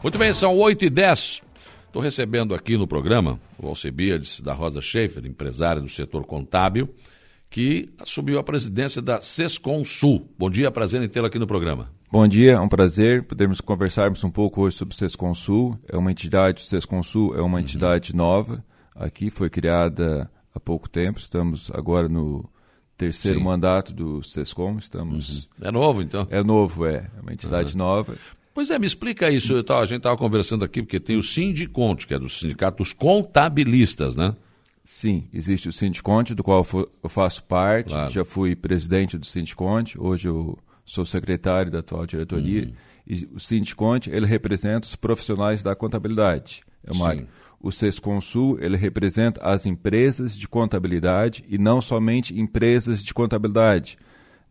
Muito bem, são 8 e 10. Estou recebendo aqui no programa o Alcebiades da Rosa Schaefer, empresária do setor contábil, que assumiu a presidência da Sescom Sul. Bom dia, prazer em tê-la aqui no programa. Bom dia, é um prazer podermos conversarmos um pouco hoje sobre o Sescom Sul. É uma entidade, o Sescom Sul é uma uhum. entidade nova. Aqui foi criada há pouco tempo, estamos agora no terceiro Sim. mandato do Sescom, estamos... Uhum. É novo, então? É novo, é. É uma entidade uhum. nova. Pois é, me explica isso. a gente estava conversando aqui, porque tem o Sindiconte, que é do Sindicato dos Contabilistas, né? Sim, existe o Sindiconte, do qual eu faço parte. Claro. Já fui presidente do Sindiconte, hoje eu sou secretário da atual diretoria. Uhum. E o Sindiconte, ele representa os profissionais da contabilidade. É uma, o Sesconsul, ele representa as empresas de contabilidade e não somente empresas de contabilidade.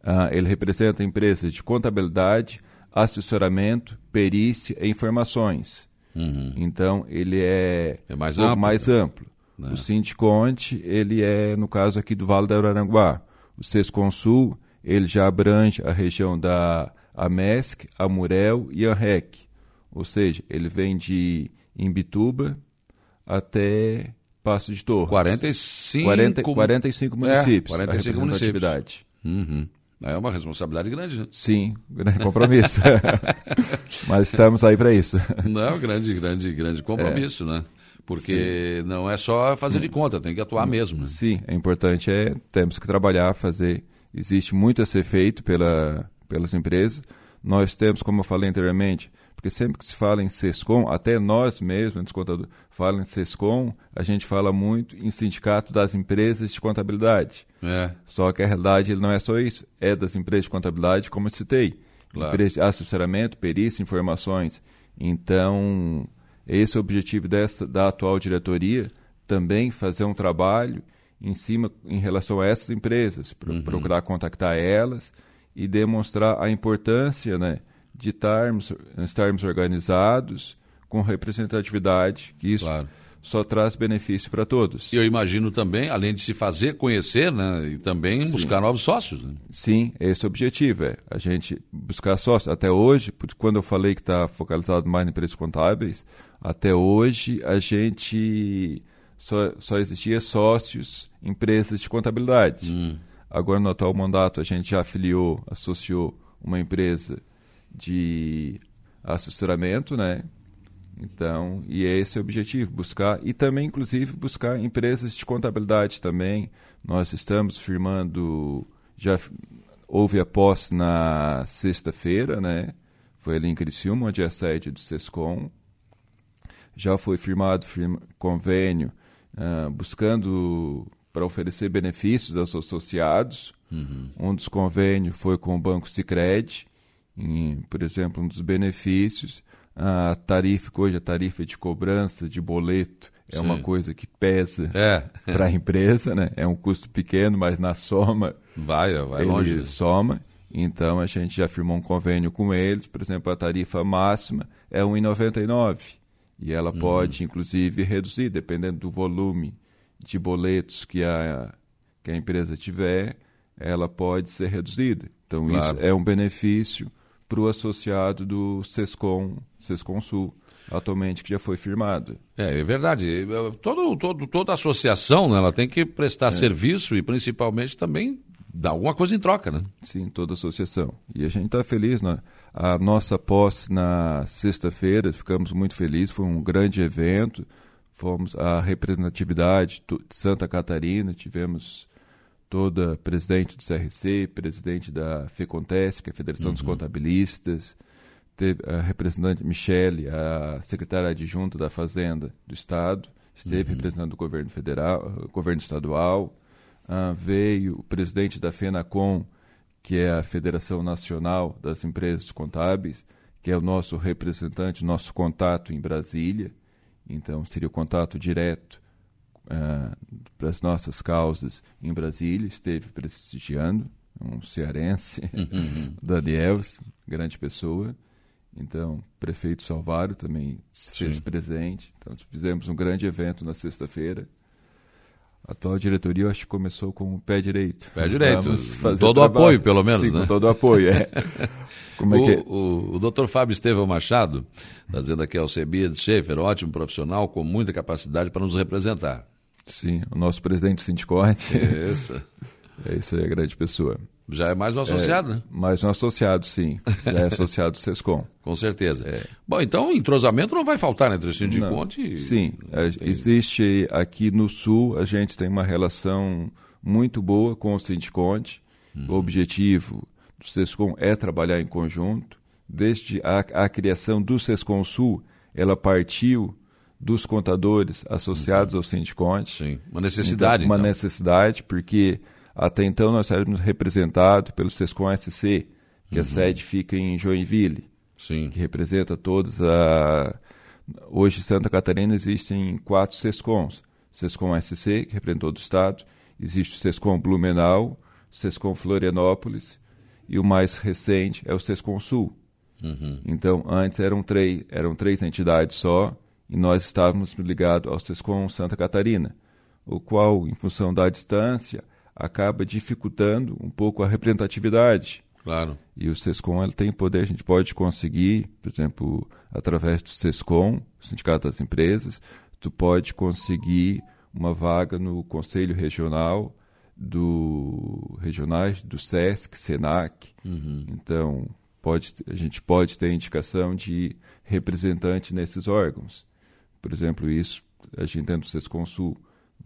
Uh, ele representa empresas de contabilidade, assessoramento, perícia e informações. Uhum. Então, ele é, é mais amplo. Mais né? amplo. É. O Sindiconte, ele é, no caso aqui do Vale do Araranguá. O Sesconsul, ele já abrange a região da Amesc, Amurel e Anrec. Ou seja, ele vem de Imbituba até Passo de Torres. 45, 40, 45 municípios. É, 45 municípios. Uhum. É uma responsabilidade grande, né? Sim, grande compromisso. Mas estamos aí para isso. Não, grande, grande, grande compromisso, é. né? Porque Sim. não é só fazer de conta, tem que atuar mesmo. Né? Sim, é importante, é, temos que trabalhar, fazer. Existe muito a ser feito pela, pelas empresas. Nós temos, como eu falei anteriormente, porque sempre que se fala em SESCOM, até nós mesmos, descontador, fala em SESCOM, a gente fala muito em sindicato das empresas de contabilidade. É. Só que a realidade não é só isso, é das empresas de contabilidade, como eu citei. Claro. Empresas de assessoramento, perícia, informações. Então, esse é o objetivo dessa, da atual diretoria, também fazer um trabalho em cima em relação a essas empresas, uhum. procurar contactar elas e demonstrar a importância, né, de estarmos, estarmos organizados com representatividade, que isso claro. só traz benefício para todos. Eu imagino também, além de se fazer conhecer, né, e também Sim. buscar novos sócios. Né? Sim, esse é o objetivo, é a gente buscar sócios. Até hoje, quando eu falei que está focalizado mais em preços contábeis, até hoje a gente só, só existia sócios, empresas de contabilidade. Hum. Agora, no atual mandato, a gente já afiliou, associou uma empresa de assessoramento, né? Então, e é esse o objetivo, buscar e também inclusive buscar empresas de contabilidade também. Nós estamos firmando já houve a posse na sexta-feira, né? Foi ali em Criciúma, onde é a sede do Sescom. Já foi firmado firma, convênio uh, buscando para oferecer benefícios aos associados. Uhum. Um dos convênios foi com o Banco Sicredi por exemplo, um dos benefícios, a tarifa, hoje a tarifa de cobrança de boleto é Sim. uma coisa que pesa é. para a empresa, né? É um custo pequeno, mas na soma vai, vai ele longe. soma. Então a gente já firmou um convênio com eles, por exemplo, a tarifa máxima é 1,99 e ela uhum. pode inclusive reduzir dependendo do volume de boletos que a que a empresa tiver, ela pode ser reduzida. Então claro. isso é um benefício para o associado do SESCOM, SESCOM Sul, atualmente que já foi firmado. É, é verdade. Todo, todo, toda associação né, ela tem que prestar é. serviço e principalmente também dar alguma coisa em troca, né? Sim, toda associação. E a gente está feliz, né? A nossa posse na sexta-feira, ficamos muito felizes, foi um grande evento. Fomos a representatividade de Santa Catarina, tivemos toda presidente do CRC, presidente da FECONTES, que é a Federação uhum. dos Contabilistas, teve a representante Michele, a secretária adjunta da Fazenda do Estado, esteve uhum. representando o governo federal, o governo estadual, uh, veio o presidente da FENACOM, que é a Federação Nacional das Empresas Contábeis, que é o nosso representante, nosso contato em Brasília, então seria o contato direto uh, para as nossas causas em Brasília, esteve prestigiando, um cearense, uhum. Daniel, grande pessoa. Então, prefeito Salvário também se fez presente. Então, fizemos um grande evento na sexta-feira. A atual diretoria, eu acho que começou com o pé direito. Pé direito. Todo o apoio, pelo menos, Sim, né? todo o apoio, é. Como é o, que... É? o, o doutor Fábio Estevão Machado, está dizendo aqui ao Cebia de Schaefer, ótimo profissional, com muita capacidade para nos representar. Sim, o nosso presidente sindicote. Isso. é isso aí, grande pessoa. Já é mais um associado, é, né? Mais um associado, sim. Já é associado do SESCOM. Com certeza. É. Bom, então entrosamento não vai faltar entre o Sindiconte e... Sim, é, existe aqui no Sul, a gente tem uma relação muito boa com o Sindiconte. Uhum. O objetivo do SESCOM é trabalhar em conjunto. Desde a, a criação do SESCOM Sul, ela partiu dos contadores associados uhum. ao Sindiconte. Sim, uma necessidade. Então, uma então. necessidade, porque até então nós éramos representados pelo SESCOM SC, que uhum. a sede fica em Joinville, Sim. que representa todos a... Hoje em Santa Catarina existem quatro SESCOMs. SESCOM SC, que representa todo o estado, existe o SESCOM Blumenau, SESCOM Florianópolis, e o mais recente é o SESCOM Sul. Uhum. Então, antes eram três, eram três entidades só, e nós estávamos ligados ao SESCOM Santa Catarina, o qual, em função da distância, acaba dificultando um pouco a representatividade. Claro. E o SESCOM ele tem poder, a gente pode conseguir, por exemplo, através do SESCOM, Sindicato das Empresas, tu pode conseguir uma vaga no Conselho Regional do regionais do SESC, SENAC. Uhum. Então, pode, a gente pode ter indicação de representante nesses órgãos. Por exemplo, isso a gente dentro do SESCOM Sul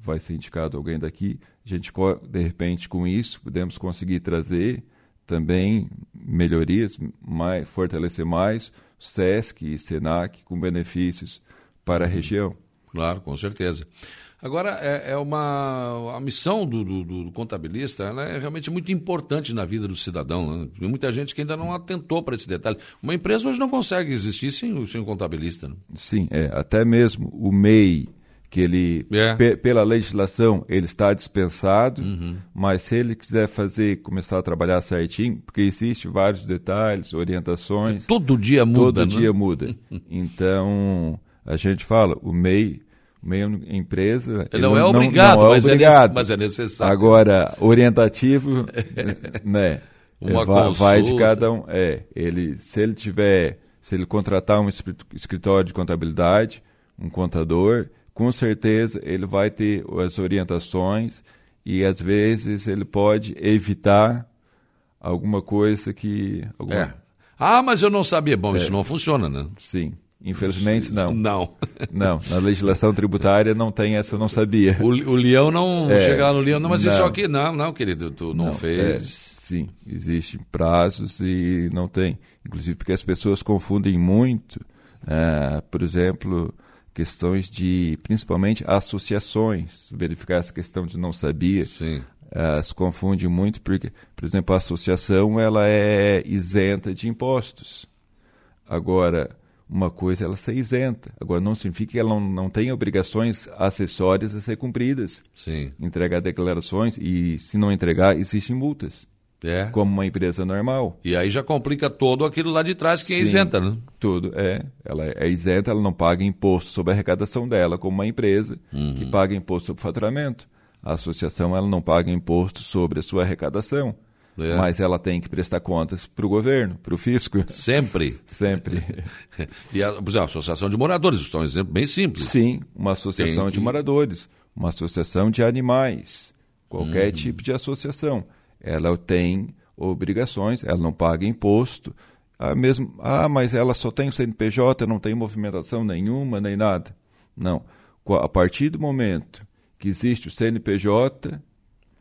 vai ser indicado alguém daqui. A gente, de repente, com isso, podemos conseguir trazer também melhorias, mais, fortalecer mais o SESC e SENAC com benefícios para a uhum. região. Claro, com certeza. Agora, é, é uma a missão do, do, do, contabilista é realmente muito importante na vida do cidadão. Né? Tem muita gente que ainda não atentou para esse detalhe. Uma empresa hoje não consegue existir sem, sem o contabilista. Né? Sim, é, até mesmo o MEI que ele, é. pela legislação, ele está dispensado, uhum. mas se ele quiser fazer, começar a trabalhar certinho, porque existe vários detalhes, orientações. Todo dia muda. Todo né? dia muda. Então, a gente fala, o MEI, o MEI é empresa. Ele, ele não, é obrigado, não, não é mas, obrigado. É mas é necessário. Agora, orientativo, né? Uma vai, vai de cada um. É, ele, se ele tiver, se ele contratar um escritório de contabilidade, um contador, com certeza ele vai ter as orientações e às vezes ele pode evitar alguma coisa que. Alguma... É. Ah, mas eu não sabia. Bom, é. isso não funciona, né? Sim. Infelizmente, não. Não. Não, na legislação tributária não tem essa, eu não sabia. O, o leão não é, chega lá no leão, não, mas não. isso aqui, não, não, querido, tu não, não fez. É, sim, existem prazos e não tem. Inclusive porque as pessoas confundem muito, é, por exemplo, questões de, principalmente, associações, verificar essa questão de não sabia. Sim. Uh, se confunde muito porque, por exemplo, a associação ela é isenta de impostos. Agora, uma coisa é ela ser isenta. Agora, não significa que ela não, não tem obrigações acessórias a ser cumpridas. Sim. Entregar declarações e, se não entregar, existem multas. É. Como uma empresa normal. E aí já complica todo aquilo lá de trás que é Sim, é isenta, né? Tudo, é. Ela é isenta, ela não paga imposto sobre a arrecadação dela, como uma empresa uhum. que paga imposto sobre faturamento. A associação ela não paga imposto sobre a sua arrecadação. É. Mas ela tem que prestar contas para o governo, para o fisco. Sempre. Sempre. e a, a Associação de Moradores, isso é um exemplo bem simples. Sim, uma associação tem de que... moradores, uma associação de animais, qualquer uhum. tipo de associação ela tem obrigações, ela não paga imposto. Ah, mesmo, ah, mas ela só tem CNPJ, não tem movimentação nenhuma, nem nada. Não. A partir do momento que existe o CNPJ,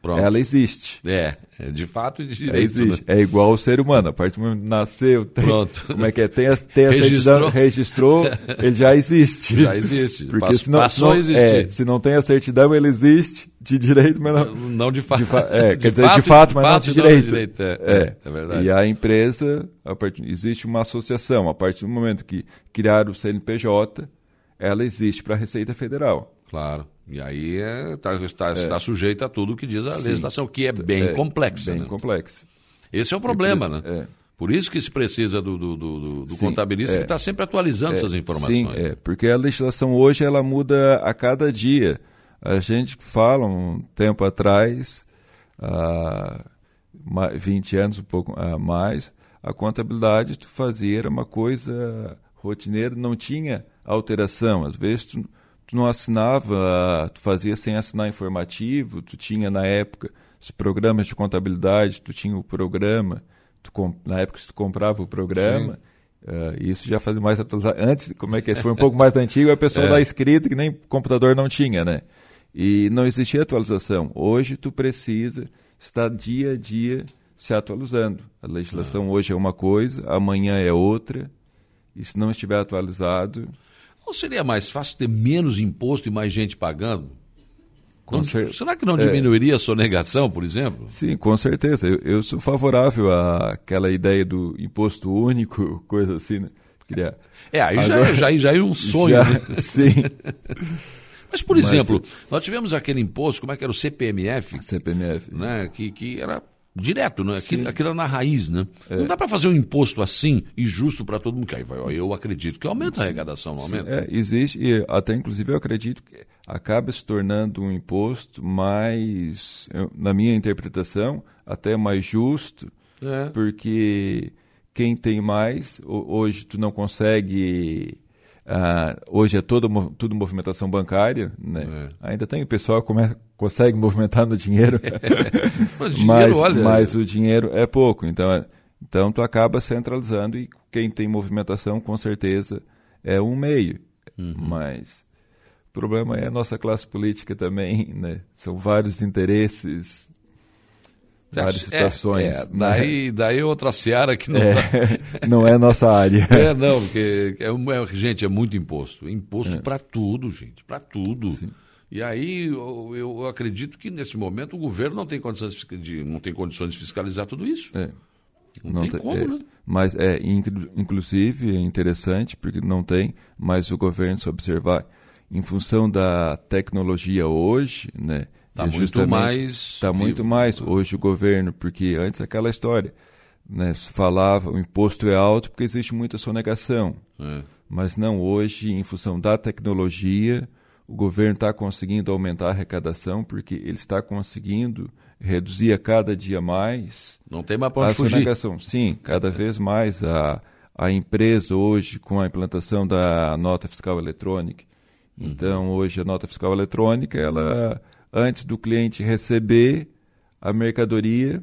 Pronto. ela existe. É, é de fato de direito. É, existe. Né? É igual ao ser humano. A partir do momento que nasceu, tem, Pronto. como é que é? Tem a, tem a registrou. certidão, registrou, ele já existe. Já existe. Porque Passou, se não, passou. É, se não tem a certidão, ele existe de direito, mas não. Não de fato. é, quer dizer, fato, de fato, mas fato, não de direito. Não de direito. É, é, é, verdade. E a empresa, a part... existe uma associação. A partir do momento que criar o CNPJ, ela existe para a Receita Federal. Claro. E aí está é, tá, tá, é. sujeita a tudo o que diz a Sim. legislação, que é bem é, complexa. Bem né? complexa. Esse é o problema, né? É. Por isso que se precisa do, do, do, do Sim, contabilista é, que está sempre atualizando essas informações. Sim, é, porque a legislação hoje ela muda a cada dia. A gente fala um tempo atrás, há 20 anos, um pouco mais, a contabilidade tu fazia era uma coisa rotineira, não tinha alteração. Às vezes tu, tu não assinava, tu fazia sem assinar informativo, tu tinha na época os programas de contabilidade, tu tinha o programa, tu, na época tu comprava o programa. Uh, isso já fazia mais antes como é que é? foi um pouco mais antigo a pessoa é. da escrita que nem computador não tinha né e não existia atualização hoje tu precisa estar dia a dia se atualizando a legislação ah. hoje é uma coisa amanhã é outra e se não estiver atualizado não seria mais fácil ter menos imposto e mais gente pagando não. Será que não é. diminuiria é. a sonegação, por exemplo? Sim, com certeza. Eu, eu, sou favorável àquela ideia do imposto único, coisa assim. Né? Queria... É, aí Agora... já, já, já é um sonho. Já, né? Sim. Mas, por exemplo, Mas... nós tivemos aquele imposto, como é que era o CPMF? CPMF. Né, que, que era direto, né? Aquilo, aquilo era na raiz, né? É. Não dá para fazer um imposto assim e justo para todo mundo. Que aí vai, eu acredito que aumenta Sim. a arrecadação, não aumenta? É, existe, e até inclusive eu acredito que acaba se tornando um imposto mais, na minha interpretação, até mais justo, é. porque quem tem mais, hoje tu não consegue Uh, hoje é todo, tudo movimentação bancária, né? É. Ainda tem o pessoal que consegue movimentar no dinheiro, mas, dinheiro mas, olha... mas, o dinheiro é pouco. Então, é, então tu acaba centralizando e quem tem movimentação com certeza é um meio. Uhum. Mas o problema é a nossa classe política também, né? São vários interesses várias é, situações. É, é, daí, daí outra seara que não é, tá... não é nossa área. É, não, porque é, é gente, é muito imposto. Imposto é. para tudo, gente, para tudo. Sim. E aí eu, eu, acredito que nesse momento o governo não tem condições de, não tem condições de fiscalizar tudo isso. É. Não, não, tem, tem como, é, né? Mas é inclusive é interessante porque não tem, mas o governo se observar em função da tecnologia hoje, né? Está muito mais. Está muito mais hoje o governo, porque antes aquela história. Né, se falava o imposto é alto porque existe muita sonegação. É. Mas não, hoje, em função da tecnologia, o governo está conseguindo aumentar a arrecadação porque ele está conseguindo reduzir a cada dia mais não tem mais a sonegação. Sim, cada vez mais a, a empresa hoje com a implantação da nota fiscal eletrônica. Uhum. Então, hoje a nota fiscal eletrônica, ela antes do cliente receber a mercadoria,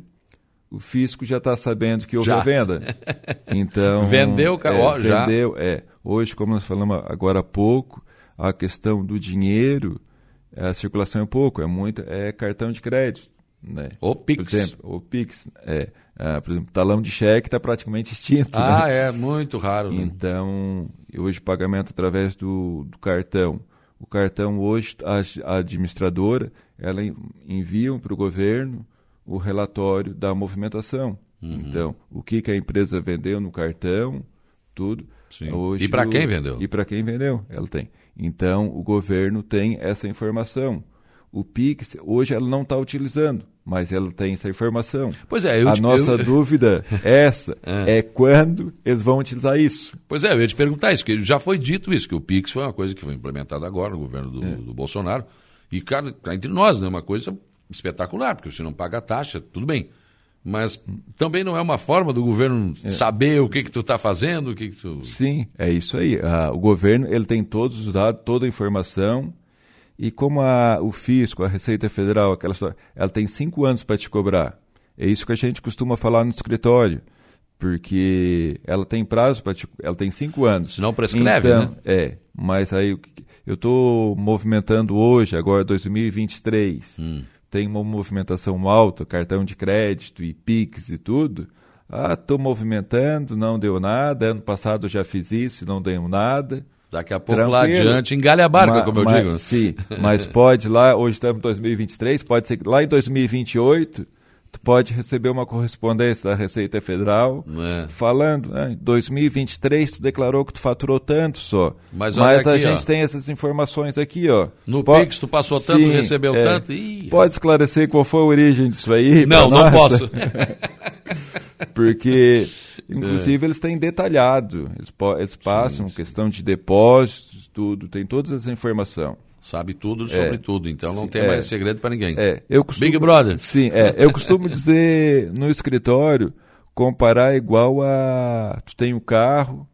o fisco já está sabendo que houve já. a venda. Então vendeu, é, já. vendeu, é. Hoje, como nós falamos agora há pouco, a questão do dinheiro, a circulação é pouco, é muito, é cartão de crédito, né? O Pix. Por exemplo, o Pix, é, é por exemplo, talão de cheque está praticamente extinto. Ah, né? é muito raro. Né? Então, hoje pagamento através do, do cartão o cartão hoje, a administradora, ela envia para o governo o relatório da movimentação. Uhum. Então, o que, que a empresa vendeu no cartão, tudo. Hoje, e para quem vendeu? E para quem vendeu, ela tem. Então, o governo tem essa informação. O Pix, hoje, ela não está utilizando, mas ela tem essa informação. Pois é, eu A te, nossa eu... dúvida é essa, é. é quando eles vão utilizar isso. Pois é, eu ia te perguntar isso, que já foi dito isso, que o Pix foi uma coisa que foi implementada agora no governo do, é. do Bolsonaro. E, cara, tá entre nós, né, uma coisa espetacular, porque você não paga a taxa, tudo bem. Mas também não é uma forma do governo é. saber o que, que tu está fazendo, o que, que tu... Sim, é isso aí. Ah, o governo ele tem todos os dados, toda a informação e como a, o fisco, a Receita Federal, aquela história, ela tem cinco anos para te cobrar. É isso que a gente costuma falar no escritório. Porque ela tem prazo para te, ela tem cinco anos. Se não prescreve, então, né? É, mas aí eu estou movimentando hoje, agora 2023, hum. tem uma movimentação alta, cartão de crédito e Pix e tudo. Ah, estou movimentando, não deu nada. Ano passado já fiz isso, não deu nada. Daqui a pouco Tranquilo. lá adiante, engale a barca, como eu digo. Sim, mas pode lá, hoje estamos em 2023, pode ser que lá em 2028 tu pode receber uma correspondência da Receita Federal é. falando, né, em 2023 tu declarou que tu faturou tanto só. Mas, mas aqui, a gente ó. tem essas informações aqui, ó. No pode, Pix tu passou tanto, sim, recebeu é, tanto. Ih, pode esclarecer qual foi a origem disso aí? Não, não posso. Porque Inclusive, é. eles têm detalhado, eles, eles passam sim, sim. questão de depósitos, tudo, tem todas essa informação. Sabe tudo sobre é, tudo, então não sim, tem é, mais segredo para ninguém. É, eu costumo, Big Brother. Sim, é, eu costumo dizer no escritório, comparar igual a tu tem um carro,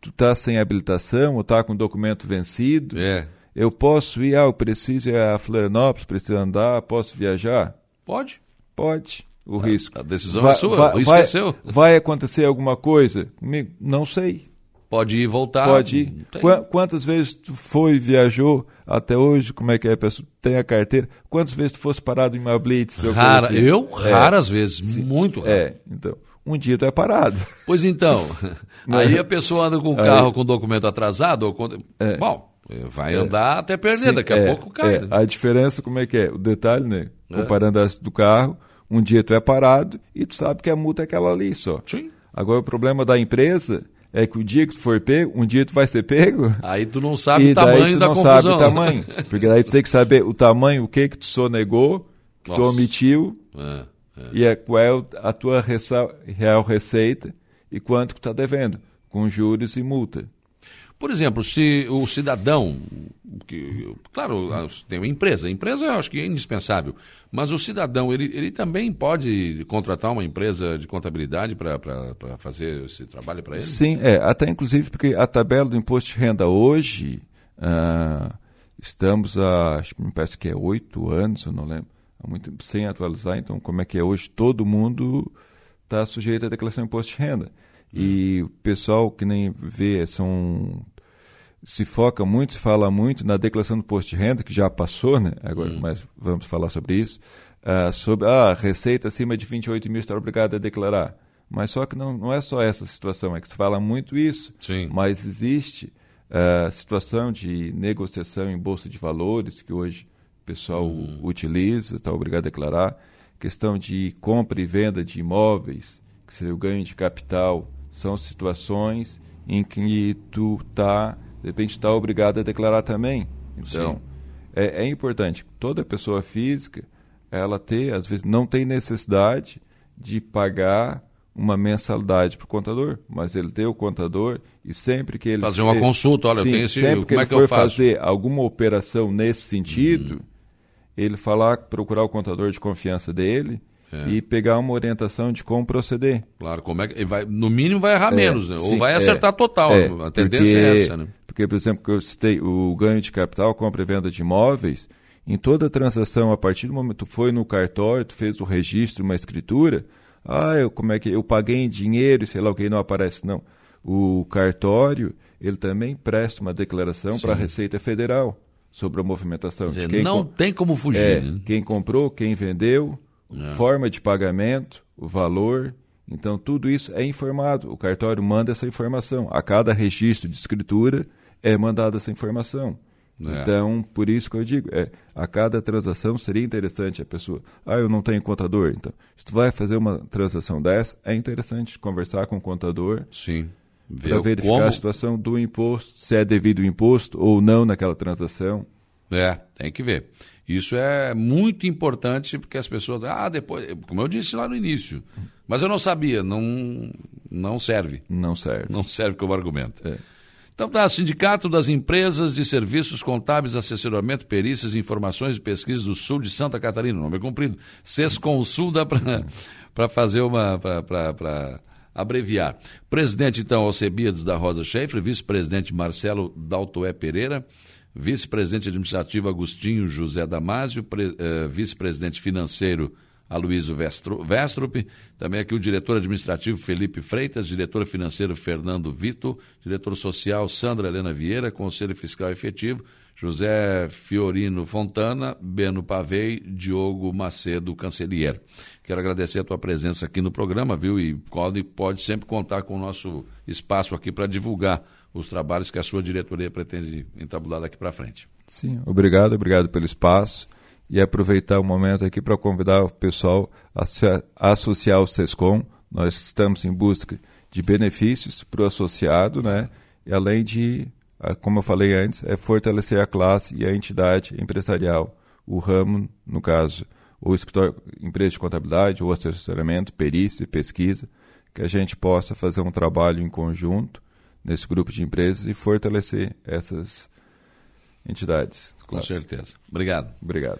tu tá sem habilitação ou tá com documento vencido. É. Eu posso ir, ah, eu preciso ir a Florianópolis, preciso andar, posso viajar? Pode. Pode. O a, risco. A decisão vai, é sua, vai, o risco vai, é seu. Vai acontecer alguma coisa? Não sei. Pode ir voltar. Pode ir. Qu quantas vezes tu foi e viajou até hoje? Como é que é? Pessoa tem a carteira. Quantas vezes tu fosse parado em uma blitz? Rara, assim? eu é, raras vezes, sim, muito raro. É, então. Um dia tu é parado. Pois então. aí a pessoa anda com o carro aí, com documento atrasado ou com... É, Bom, vai andar até perder, sim, daqui a é, pouco cai. É. Né? A diferença como é que é? O detalhe, né? É. Comparando do carro, um dia tu é parado e tu sabe que a multa é aquela ali só. Sim. Agora o problema da empresa é que o dia que tu for pego, um dia tu vai ser pego. Aí tu não sabe o tamanho tu da não confusão. sabe o tamanho. Porque daí tu tem que saber o tamanho, o que que tu sonegou, que Nossa. tu omitiu, é, é. e é, qual é a tua real receita e quanto que tu está devendo, com juros e multa. Por exemplo, se o cidadão, que, claro, tem uma empresa, a empresa eu acho que é indispensável, mas o cidadão, ele, ele também pode contratar uma empresa de contabilidade para fazer esse trabalho para ele? Sim, é, até inclusive porque a tabela do imposto de renda hoje, ah, estamos a, me parece que é oito anos, eu não lembro, muito, sem atualizar, então como é que é hoje, todo mundo está sujeito à declaração de imposto de renda. E o pessoal que nem vê, são se foca muito, se fala muito na declaração do imposto de renda, que já passou, né? Agora, hum. mas vamos falar sobre isso. Uh, sobre a ah, receita acima de 28 mil está obrigado a declarar. Mas só que não, não é só essa situação, é que se fala muito isso. Sim. Mas existe a uh, situação de negociação em bolsa de valores, que hoje o pessoal hum. utiliza, está obrigado a declarar. Questão de compra e venda de imóveis, que seria o ganho de capital, são situações em que tu está de repente está obrigado a declarar também. Então, é, é, importante toda pessoa física ela ter, às vezes, não tem necessidade de pagar uma mensalidade para o contador, mas ele tem o contador e sempre que ele fazer uma ele, consulta, olha, sim, eu tenho esse, sempre que ele é que for fazer alguma operação nesse sentido, uhum. ele falar, procurar o contador de confiança dele é. e pegar uma orientação de como proceder. Claro, como é que vai, no mínimo vai errar é, menos, né? ou vai acertar é, total. É, a tendência é porque, é essa, né? Porque, por exemplo, que eu citei o ganho de capital, compra e venda de imóveis, em toda transação, a partir do momento que foi no cartório, tu fez o registro, uma escritura, ah, eu, como é que eu paguei em dinheiro, sei lá o que não aparece, não. O cartório, ele também presta uma declaração para a Receita Federal sobre a movimentação. Dizer, de quem não tem como fugir. É, né? Quem comprou, quem vendeu, é. forma de pagamento, o valor. Então, tudo isso é informado. O cartório manda essa informação. A cada registro de escritura, é mandada essa informação. É. Então, por isso que eu digo, é, a cada transação seria interessante a pessoa, ah, eu não tenho contador, então, se tu vai fazer uma transação dessa, é interessante conversar com o contador. Sim. Para verificar como... a situação do imposto, se é devido o imposto ou não naquela transação. É, tem que ver. Isso é muito importante porque as pessoas, ah, depois, como eu disse lá no início, mas eu não sabia, não, não serve. Não serve. Não serve como argumento. É. Então tá, Sindicato das Empresas de Serviços Contábeis, Assessoramento, Perícias, Informações e Pesquisas do Sul de Santa Catarina, nome é comprido. Sesconsul dá para fazer uma, para abreviar. Presidente, então, Alcebiades da Rosa Schaefer, vice-presidente Marcelo Daltoé Pereira, vice-presidente administrativo Agostinho José Damásio, eh, vice-presidente financeiro Aloysio Vestrup, também aqui o diretor administrativo Felipe Freitas, diretor financeiro Fernando Vito, diretor social Sandra Helena Vieira, conselho fiscal efetivo José Fiorino Fontana, Beno Pavei, Diogo Macedo Cancelier. Quero agradecer a tua presença aqui no programa, viu? E pode, pode sempre contar com o nosso espaço aqui para divulgar os trabalhos que a sua diretoria pretende entabular daqui para frente. Sim, obrigado, obrigado pelo espaço e aproveitar o momento aqui para convidar o pessoal a se associar ao SESCOM. Nós estamos em busca de benefícios para o associado, né? E além de, como eu falei antes, é fortalecer a classe e a entidade empresarial, o ramo, no caso, o escritório, empresa de contabilidade, ou assessoramento, perícia, pesquisa, que a gente possa fazer um trabalho em conjunto nesse grupo de empresas e fortalecer essas entidades. Com certeza. Obrigado. Obrigado.